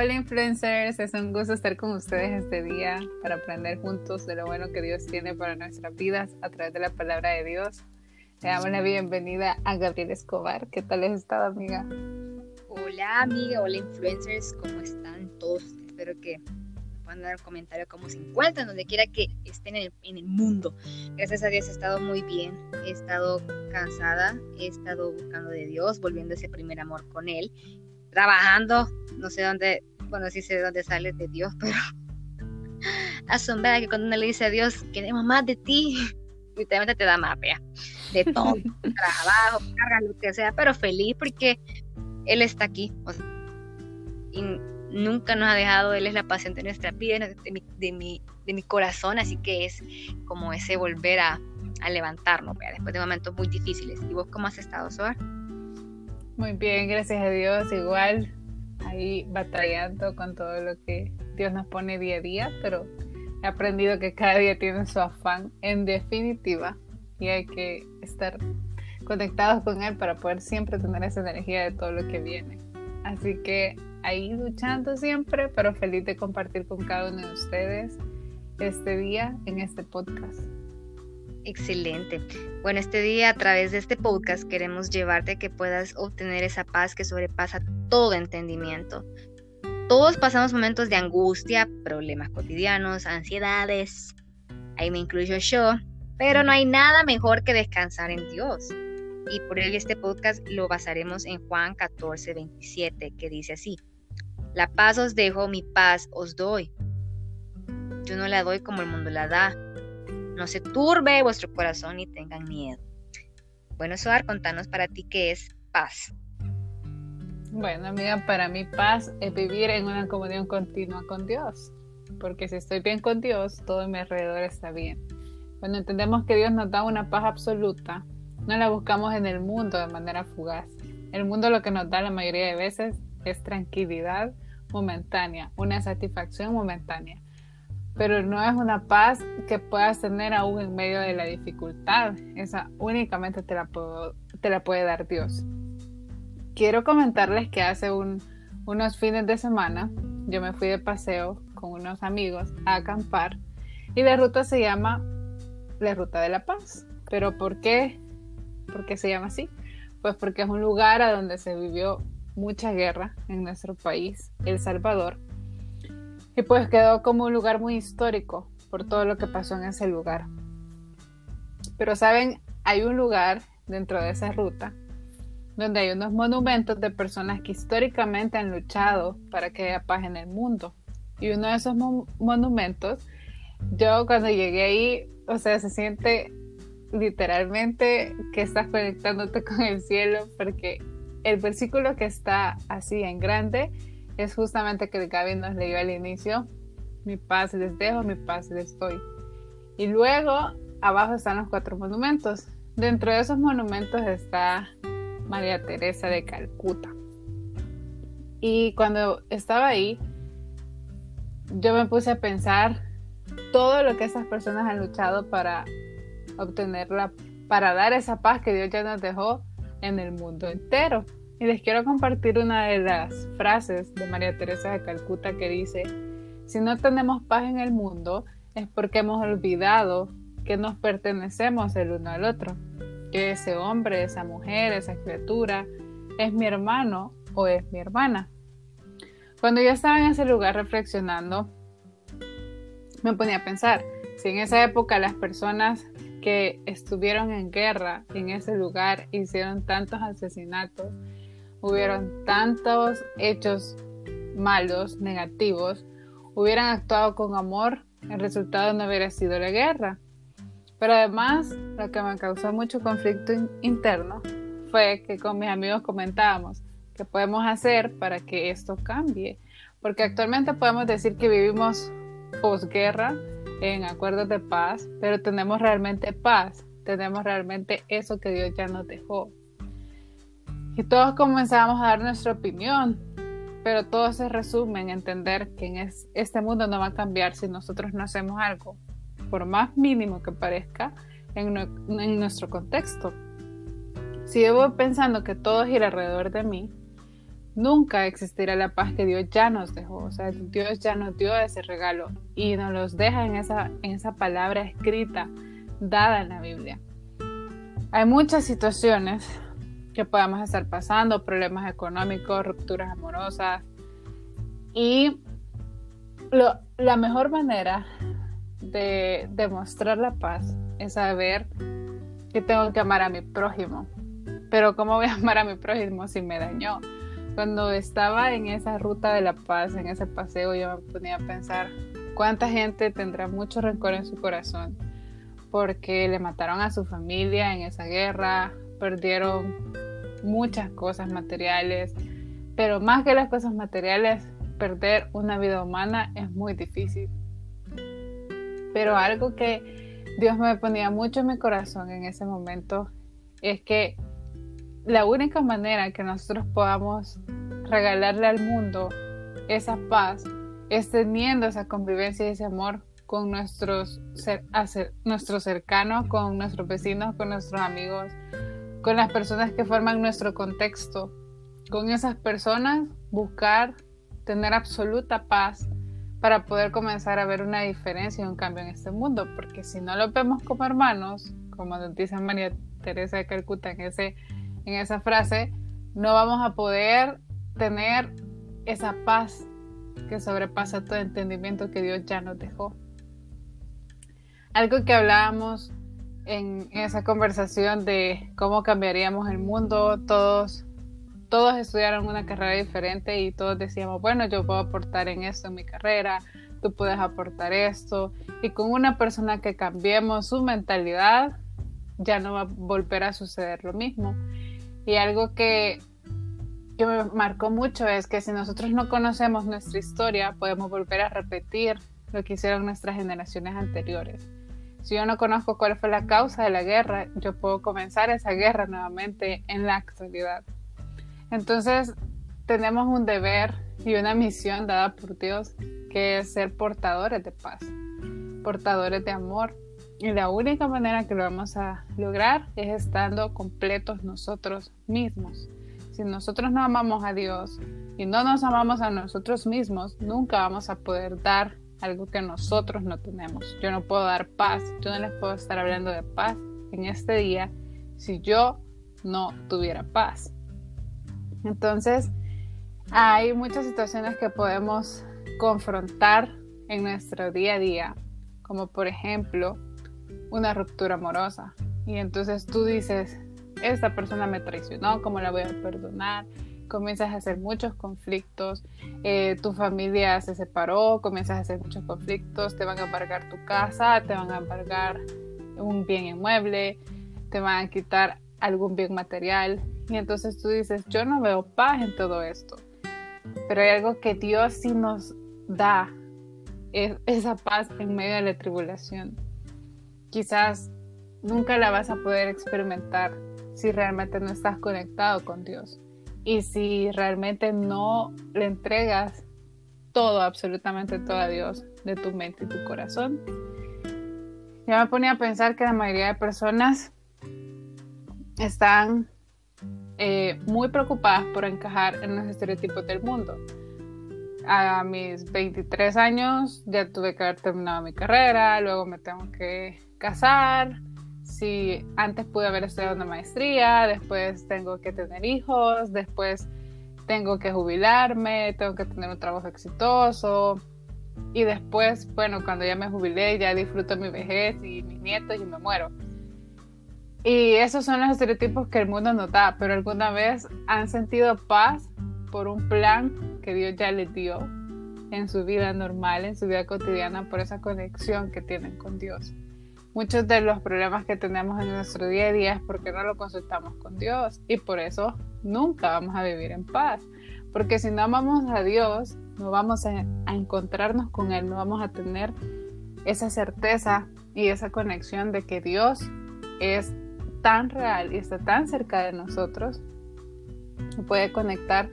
Hola influencers, es un gusto estar con ustedes este día para aprender juntos de lo bueno que Dios tiene para nuestras vidas a través de la palabra de Dios. Le damos la bienvenida a Gabriel Escobar. ¿Qué tal has estado, amiga? Hola, amiga. Hola, influencers. ¿Cómo están todos? Espero que puedan dar un comentario cómo se encuentran, donde quiera que estén en el, en el mundo. Gracias a Dios he estado muy bien. He estado cansada. He estado buscando de Dios, volviendo ese primer amor con Él trabajando, no sé dónde, bueno, sí sé de dónde sale de Dios, pero asombrada que cuando uno le dice a Dios, queremos más de ti, literalmente te da más, vea, de todo, trabajo, carga, lo que sea, pero feliz porque Él está aquí, y nunca nos ha dejado, Él es la pasión de nuestra vida, de mi, de mi, de mi corazón, así que es como ese volver a, a levantarnos, vea, después de momentos muy difíciles. ¿Y vos cómo has estado, Soar? Muy bien, gracias a Dios. Igual ahí batallando con todo lo que Dios nos pone día a día, pero he aprendido que cada día tiene su afán en definitiva y hay que estar conectados con Él para poder siempre tener esa energía de todo lo que viene. Así que ahí luchando siempre, pero feliz de compartir con cada uno de ustedes este día en este podcast. Excelente. Bueno, este día a través de este podcast queremos llevarte a que puedas obtener esa paz que sobrepasa todo entendimiento. Todos pasamos momentos de angustia, problemas cotidianos, ansiedades. Ahí me incluyo yo. Pero no hay nada mejor que descansar en Dios. Y por ello este podcast lo basaremos en Juan 14, 27, que dice así. La paz os dejo, mi paz os doy. Yo no la doy como el mundo la da no se turbe vuestro corazón y tengan miedo. Bueno, Soar, contanos para ti qué es paz. Bueno, amiga, para mí paz es vivir en una comunión continua con Dios. Porque si estoy bien con Dios, todo a mi alrededor está bien. Cuando entendemos que Dios nos da una paz absoluta, no la buscamos en el mundo de manera fugaz. El mundo lo que nos da la mayoría de veces es tranquilidad momentánea, una satisfacción momentánea pero no es una paz que puedas tener aún en medio de la dificultad. Esa únicamente te la, te la puede dar Dios. Quiero comentarles que hace unos fines de semana yo me fui de paseo con unos amigos a acampar y la ruta se llama la Ruta de la Paz. ¿Pero por qué? ¿Por qué se llama así? Pues porque es un lugar a donde se vivió mucha guerra en nuestro país, El Salvador, y pues quedó como un lugar muy histórico por todo lo que pasó en ese lugar. Pero saben, hay un lugar dentro de esa ruta donde hay unos monumentos de personas que históricamente han luchado para que haya paz en el mundo. Y uno de esos monumentos, yo cuando llegué ahí, o sea, se siente literalmente que estás conectándote con el cielo porque el versículo que está así en grande es justamente que Gaby nos leyó al inicio, mi paz les dejo, mi paz les doy. Y luego abajo están los cuatro monumentos. Dentro de esos monumentos está María Teresa de Calcuta. Y cuando estaba ahí, yo me puse a pensar todo lo que esas personas han luchado para obtenerla, para dar esa paz que Dios ya nos dejó en el mundo entero. Y les quiero compartir una de las frases de María Teresa de Calcuta que dice, si no tenemos paz en el mundo es porque hemos olvidado que nos pertenecemos el uno al otro, que ese hombre, esa mujer, esa criatura es mi hermano o es mi hermana. Cuando yo estaba en ese lugar reflexionando, me ponía a pensar, si en esa época las personas que estuvieron en guerra en ese lugar hicieron tantos asesinatos, hubieron tantos hechos malos, negativos, hubieran actuado con amor, el resultado no hubiera sido la guerra. Pero además, lo que me causó mucho conflicto interno fue que con mis amigos comentábamos qué podemos hacer para que esto cambie. Porque actualmente podemos decir que vivimos posguerra en acuerdos de paz, pero tenemos realmente paz, tenemos realmente eso que Dios ya nos dejó. Y todos comenzamos a dar nuestra opinión, pero todo se resume en entender que en este mundo no va a cambiar si nosotros no hacemos algo, por más mínimo que parezca, en, nuestro contexto. Si yo voy pensando que todo gira alrededor de mí, nunca existirá la paz que Dios ya nos dejó. O sea, Dios ya nos dio ese regalo y nos los deja en esa, en esa palabra escrita, dada en la Biblia. Hay muchas situaciones que podamos estar pasando, problemas económicos, rupturas amorosas. Y la mejor manera de demostrar la paz es saber que tengo que amar a mi prójimo. Pero ¿cómo voy a amar a mi prójimo si me dañó? Cuando estaba en esa ruta de la paz, en ese paseo, yo me ponía a pensar cuánta gente tendrá mucho rencor en su corazón porque le mataron a su familia en esa guerra, perdieron muchas cosas materiales, pero más que las cosas materiales, perder una vida humana es muy difícil. Pero algo que Dios me ponía mucho en mi corazón en ese momento es que la única manera que nosotros podamos regalarle al mundo esa paz es teniendo esa convivencia y ese amor con nuestros, nuestros cercanos, con nuestros vecinos, con nuestros amigos, con las personas que forman nuestro contexto. Con esas personas buscar tener absoluta paz para poder comenzar a ver una diferencia y un cambio en este mundo, porque si no lo vemos como hermanos, como nos dice María Teresa de Calcuta en, ese, en esa frase, no vamos a poder tener esa paz que sobrepasa todo entendimiento que Dios ya nos dejó. Algo que hablábamos en esa conversación de cómo cambiaríamos el mundo, todos todos estudiaron una carrera diferente y todos decíamos, bueno, yo puedo aportar en esto en mi carrera, tú puedes aportar esto. Y con una persona que cambiemos su mentalidad, ya no va a volver a suceder lo mismo. Y algo que, que me marcó mucho es que si nosotros no conocemos nuestra historia, podemos volver a repetir lo que hicieron nuestras generaciones anteriores. Si yo no conozco cuál fue la causa de la guerra, yo puedo comenzar esa guerra nuevamente en la actualidad. Entonces, tenemos un deber y una misión dada por Dios que es ser portadores de paz, portadores de amor. Y la única manera que lo vamos a lograr es estando completos nosotros mismos. Si nosotros no amamos a Dios y no nos amamos a nosotros mismos, nunca vamos a poder dar algo que nosotros no tenemos. Yo no puedo dar paz, yo no les puedo estar hablando de paz en este día si yo no tuviera paz. Entonces, hay muchas situaciones que podemos confrontar en nuestro día a día, como por ejemplo una ruptura amorosa. Y entonces tú dices, esta persona me traicionó, ¿cómo la voy a perdonar? Comienzas a hacer muchos conflictos, eh, tu familia se separó, comienzas a hacer muchos conflictos, te van a embargar tu casa, te van a embargar un bien inmueble, te van a quitar algún bien material y entonces tú dices, yo no veo paz en todo esto. Pero hay algo que Dios sí nos da, es esa paz en medio de la tribulación. Quizás nunca la vas a poder experimentar si realmente no estás conectado con Dios y si realmente no le entregas todo, absolutamente todo a Dios de tu mente y tu corazón. Yo me ponía a pensar que la mayoría de personas están eh, muy preocupadas por encajar en los estereotipos del mundo. A mis 23 años ya tuve que haber terminado mi carrera, luego me tengo que casar. Si antes pude haber estudiado una maestría, después tengo que tener hijos, después tengo que jubilarme, tengo que tener un trabajo exitoso. Y después, bueno, cuando ya me jubilé, ya disfruto mi vejez y mis nietos y me muero. Y esos son los estereotipos que el mundo nos da, pero alguna vez han sentido paz por un plan que Dios ya les dio en su vida normal, en su vida cotidiana, por esa conexión que tienen con Dios. Muchos de los problemas que tenemos en nuestro día a día es porque no lo consultamos con Dios y por eso nunca vamos a vivir en paz. Porque si no amamos a Dios, no vamos a, a encontrarnos con Él, no vamos a tener esa certeza y esa conexión de que Dios es tan real y está tan cerca de nosotros, puede conectar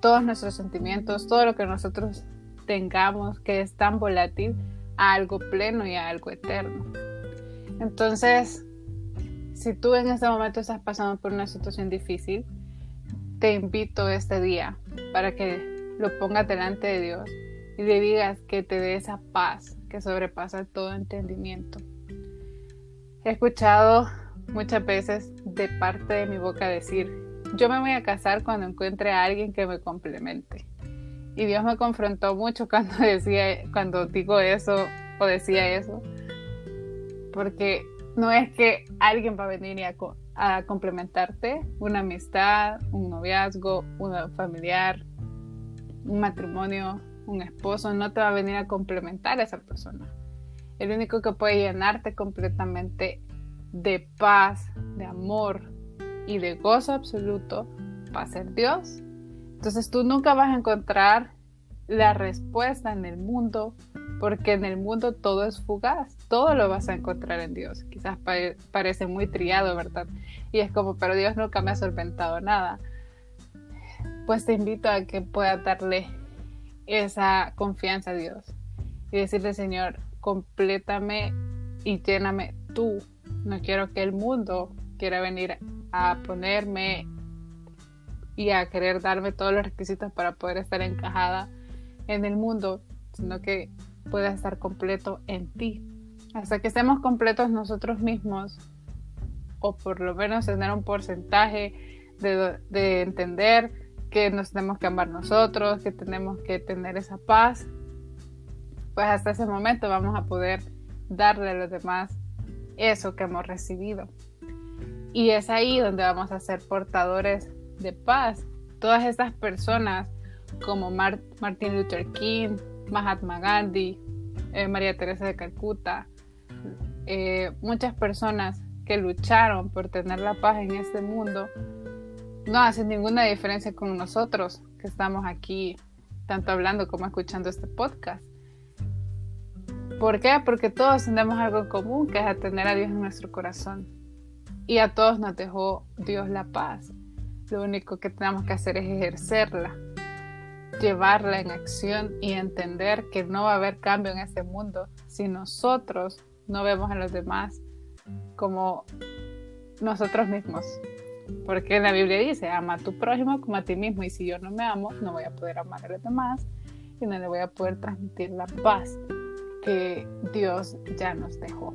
todos nuestros sentimientos, todo lo que nosotros tengamos, que es tan volátil, a algo pleno y a algo eterno. Entonces, si tú en este momento estás pasando por una situación difícil, te invito este día para que lo pongas delante de Dios y le digas que te dé esa paz que sobrepasa todo entendimiento. He escuchado muchas veces de parte de mi boca decir, yo me voy a casar cuando encuentre a alguien que me complemente. Y Dios me confrontó mucho cuando decía, cuando digo eso o decía eso, porque no es que alguien va a venir a, complementarte, una amistad, un noviazgo, un familiar, un matrimonio, un esposo, no te va a venir a complementar a esa persona. El único que puede llenarte completamente de paz, de amor y de gozo absoluto va a ser Dios. Entonces tú nunca vas a encontrar la respuesta en el mundo porque en el mundo todo es fugaz, todo lo vas a encontrar en Dios. Quizás parece muy triado, ¿verdad? Y es como, pero Dios nunca me ha solventado nada. Pues te invito a que puedas darle esa confianza a Dios y decirle, Señor, complétame y lléname tú. No quiero que el mundo quiera venir a ponerme y a querer darme todos los requisitos para poder estar encajada en el mundo, sino que pueda estar completo en ti. Hasta que estemos completos nosotros mismos, o por lo menos tener un porcentaje de, de entender que nos tenemos que amar nosotros, que tenemos que tener esa paz, pues hasta ese momento vamos a poder darle a los demás eso que hemos recibido. Y es ahí donde vamos a ser portadores de paz. Todas estas personas como Martin Luther King, Mahatma Gandhi, eh, María Teresa de Calcuta, eh, muchas personas que lucharon por tener la paz en este mundo, no hacen ninguna diferencia con nosotros que estamos aquí, tanto hablando como escuchando este podcast. ¿Por qué? Porque todos tenemos algo en común, que es tener a Dios en nuestro corazón. Y a todos nos dejó Dios la paz. Lo único que tenemos que hacer es ejercerla, llevarla en acción y entender que no va a haber cambio en este mundo si nosotros no vemos a los demás como nosotros mismos. Porque la Biblia dice, ama a tu prójimo como a ti mismo. Y si yo no me amo, no voy a poder amar a los demás y no le voy a poder transmitir la paz que Dios ya nos dejó.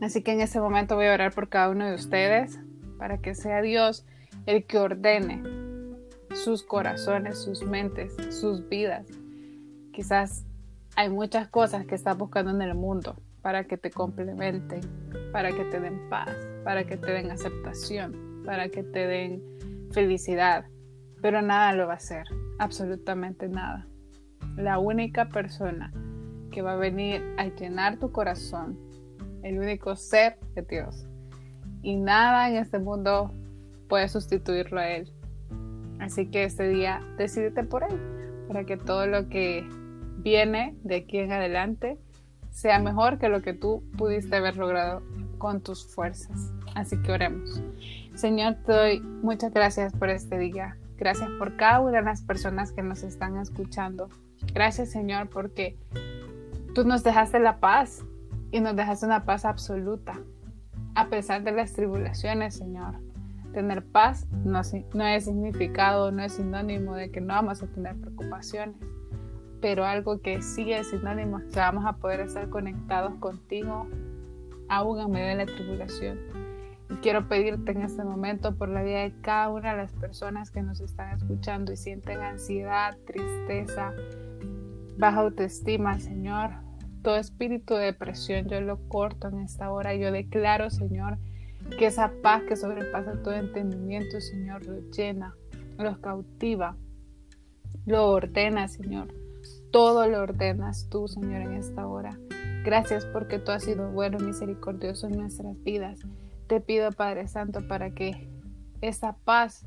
Así que en este momento voy a orar por cada uno de ustedes para que sea Dios el que ordene sus corazones, sus mentes, sus vidas. Quizás hay muchas cosas que estás buscando en el mundo para que te complementen, para que te den paz, para que te den aceptación, para que te den felicidad, pero nada lo va a hacer, absolutamente nada. La única persona que va a venir a llenar tu corazón, el único ser de Dios. Y nada en este mundo puede sustituirlo a Él. Así que este día decídete por Él, para que todo lo que viene de aquí en adelante sea mejor que lo que tú pudiste haber logrado con tus fuerzas. Así que oremos. Señor, te doy muchas gracias por este día. Gracias por cada una de las personas que nos están escuchando. Gracias, Señor, porque tú nos dejaste la paz y nos dejaste una paz absoluta. A pesar de las tribulaciones, Señor. Tener paz no, no es significado, no es sinónimo de que no vamos a tener preocupaciones pero algo que sí es sinónimo es que vamos a poder estar conectados contigo aún en medio de la tribulación. Y quiero pedirte en este momento por la vida de cada una de las personas que nos están escuchando y sienten ansiedad, tristeza, baja autoestima, Señor. Todo espíritu de depresión yo lo corto en esta hora. Yo declaro, Señor, que esa paz que sobrepasa todo entendimiento, Señor, lo llena, los cautiva, lo ordena, Señor. Todo lo ordenas tú, Señor, en esta hora. Gracias porque tú has sido bueno y misericordioso en nuestras vidas. Te pido, Padre Santo, para que esa paz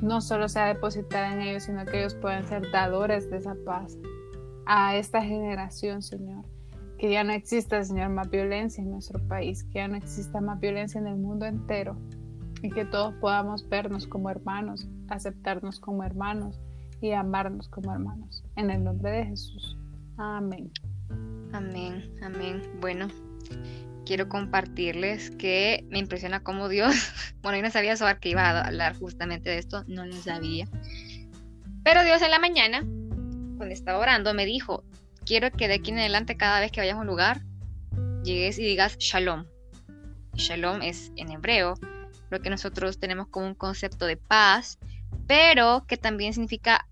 no solo sea depositada en ellos, sino que ellos puedan ser dadores de esa paz a esta generación, Señor. Que ya no exista, Señor, más violencia en nuestro país, que ya no exista más violencia en el mundo entero y que todos podamos vernos como hermanos, aceptarnos como hermanos y amarnos como hermanos. En el nombre de Jesús. Amén. Amén, amén. Bueno, quiero compartirles que me impresiona cómo Dios, bueno, yo no sabía sobre que iba a hablar justamente de esto, no lo sabía. Pero Dios en la mañana, cuando estaba orando, me dijo, quiero que de aquí en adelante cada vez que vayas a un lugar, llegues y digas shalom. Shalom es en hebreo, lo que nosotros tenemos como un concepto de paz, pero que también significa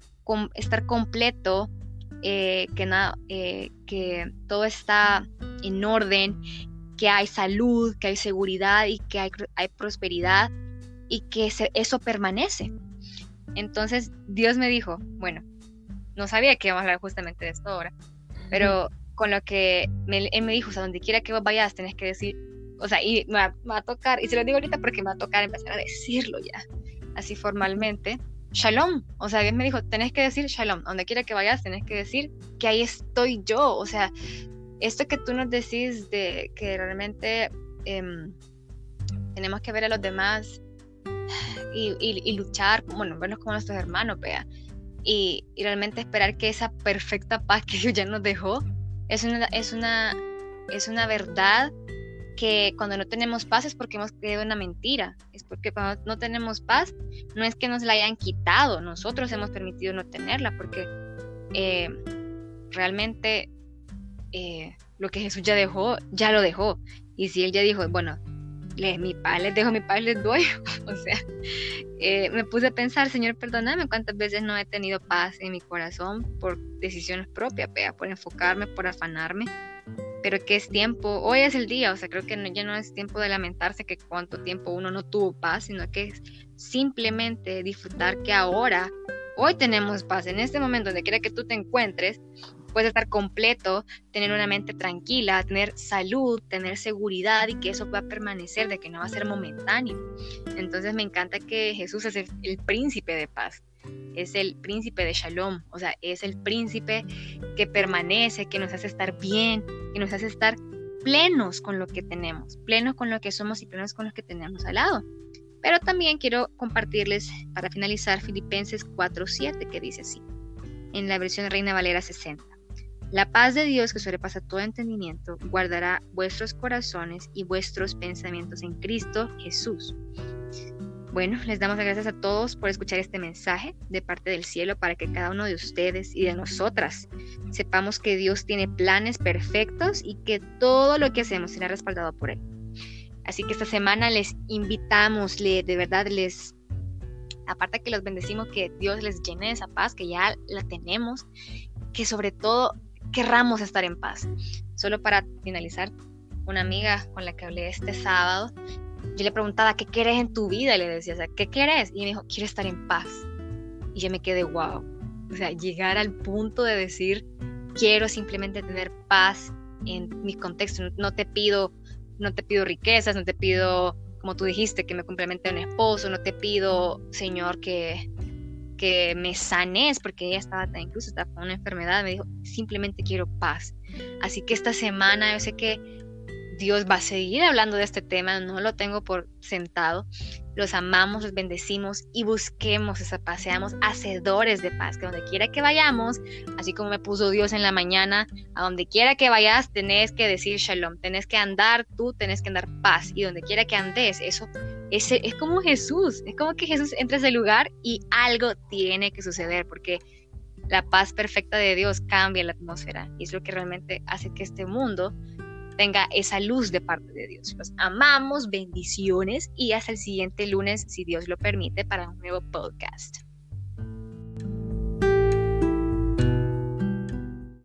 estar completo, eh, que, nada, eh, que todo está en orden, que hay salud, que hay seguridad y que hay prosperidad y que eso permanece. Entonces Dios me dijo, bueno, no sabía que íbamos a hablar justamente de esto ahora, pero con lo que él me dijo, o sea, donde quiera que vos vayas, tenés que decir, o sea, y me va, a tocar, y se lo digo ahorita porque me va a tocar empezar a decirlo ya, así formalmente, shalom, o sea, Dios me dijo, tenés que decir shalom, donde quiera que vayas, tenés que decir que ahí estoy yo, o sea, esto que tú nos decís de que realmente em, tenemos que ver a los demás y, luchar, bueno, verlos como nuestros hermanos, vea, y, realmente esperar que esa perfecta paz que Dios ya nos dejó es una, es una, es una verdad que cuando no tenemos paz es porque hemos creído una mentira, es porque cuando no tenemos paz no es que nos la hayan quitado, nosotros hemos permitido no tenerla, porque eh, realmente eh, lo que Jesús ya dejó, ya lo dejó. Y si Él ya dijo, bueno, mi paz les dejo, mi paz les doy, o sea, eh, me puse a pensar, Señor, perdóname cuántas veces no he tenido paz en mi corazón por decisiones propias, por enfocarme, por afanarme. Pero que es tiempo, hoy es el día, o sea, creo que ya no es tiempo de lamentarse que cuánto tiempo uno no tuvo paz, sino que es simplemente disfrutar que ahora, hoy tenemos paz, en este momento, donde quiera que tú te encuentres, puedes estar completo, tener una mente tranquila, tener salud, tener seguridad y que eso pueda permanecer, de que no va a ser momentáneo. Entonces me encanta que Jesús es el, príncipe de paz, es el príncipe de shalom, o sea, es el príncipe que permanece, que nos hace estar bien, que nos hace estar plenos con lo que tenemos, plenos con lo que somos y plenos con lo que tenemos al lado. Pero también quiero compartirles, para finalizar, Filipenses 4.7, que dice así, en la versión Reina Valera 60. La paz de Dios que sobrepasa todo entendimiento guardará vuestros corazones y vuestros pensamientos en Cristo Jesús. Bueno, les damos las gracias a todos por escuchar este mensaje de parte del cielo para que cada uno de ustedes y de nosotras sepamos que Dios tiene planes perfectos y que todo lo que hacemos será respaldado por Él. Así que esta semana les invitamos, de verdad les, aparte que los bendecimos, que Dios les llene de esa paz, que ya la tenemos, que sobre todo querramos estar en paz. Solo para finalizar, una amiga con la que hablé este sábado, yo le preguntaba, ¿qué quieres en tu vida? Y le decía, ¿qué quieres? Y me dijo, quiero estar en paz. Y yo me quedé, wow. O sea, llegar al punto de decir, quiero simplemente tener paz en mi contexto. No te pido, no te pido riquezas, no te pido, como tú dijiste, que me complemente un esposo, no te pido, Señor, que que me sanes, porque ella estaba incluso estaba con una enfermedad, me dijo, simplemente quiero paz. Así que esta semana yo sé que Dios va a seguir hablando de este tema, no lo tengo por sentado. Los amamos, los bendecimos y busquemos esa paz, seamos hacedores de paz, que donde quiera que vayamos, así como me puso Dios en la mañana, a donde quiera que vayas, tenés que decir shalom, tenés que andar tú, tenés que andar paz, y donde quiera que andes, eso es, es como Jesús, es como que Jesús entra a ese lugar y algo tiene que suceder, porque la paz perfecta de Dios cambia la atmósfera y es lo que realmente hace que este mundo tenga esa luz de parte de Dios. Los amamos, bendiciones y hasta el siguiente lunes, si Dios lo permite, para un nuevo podcast.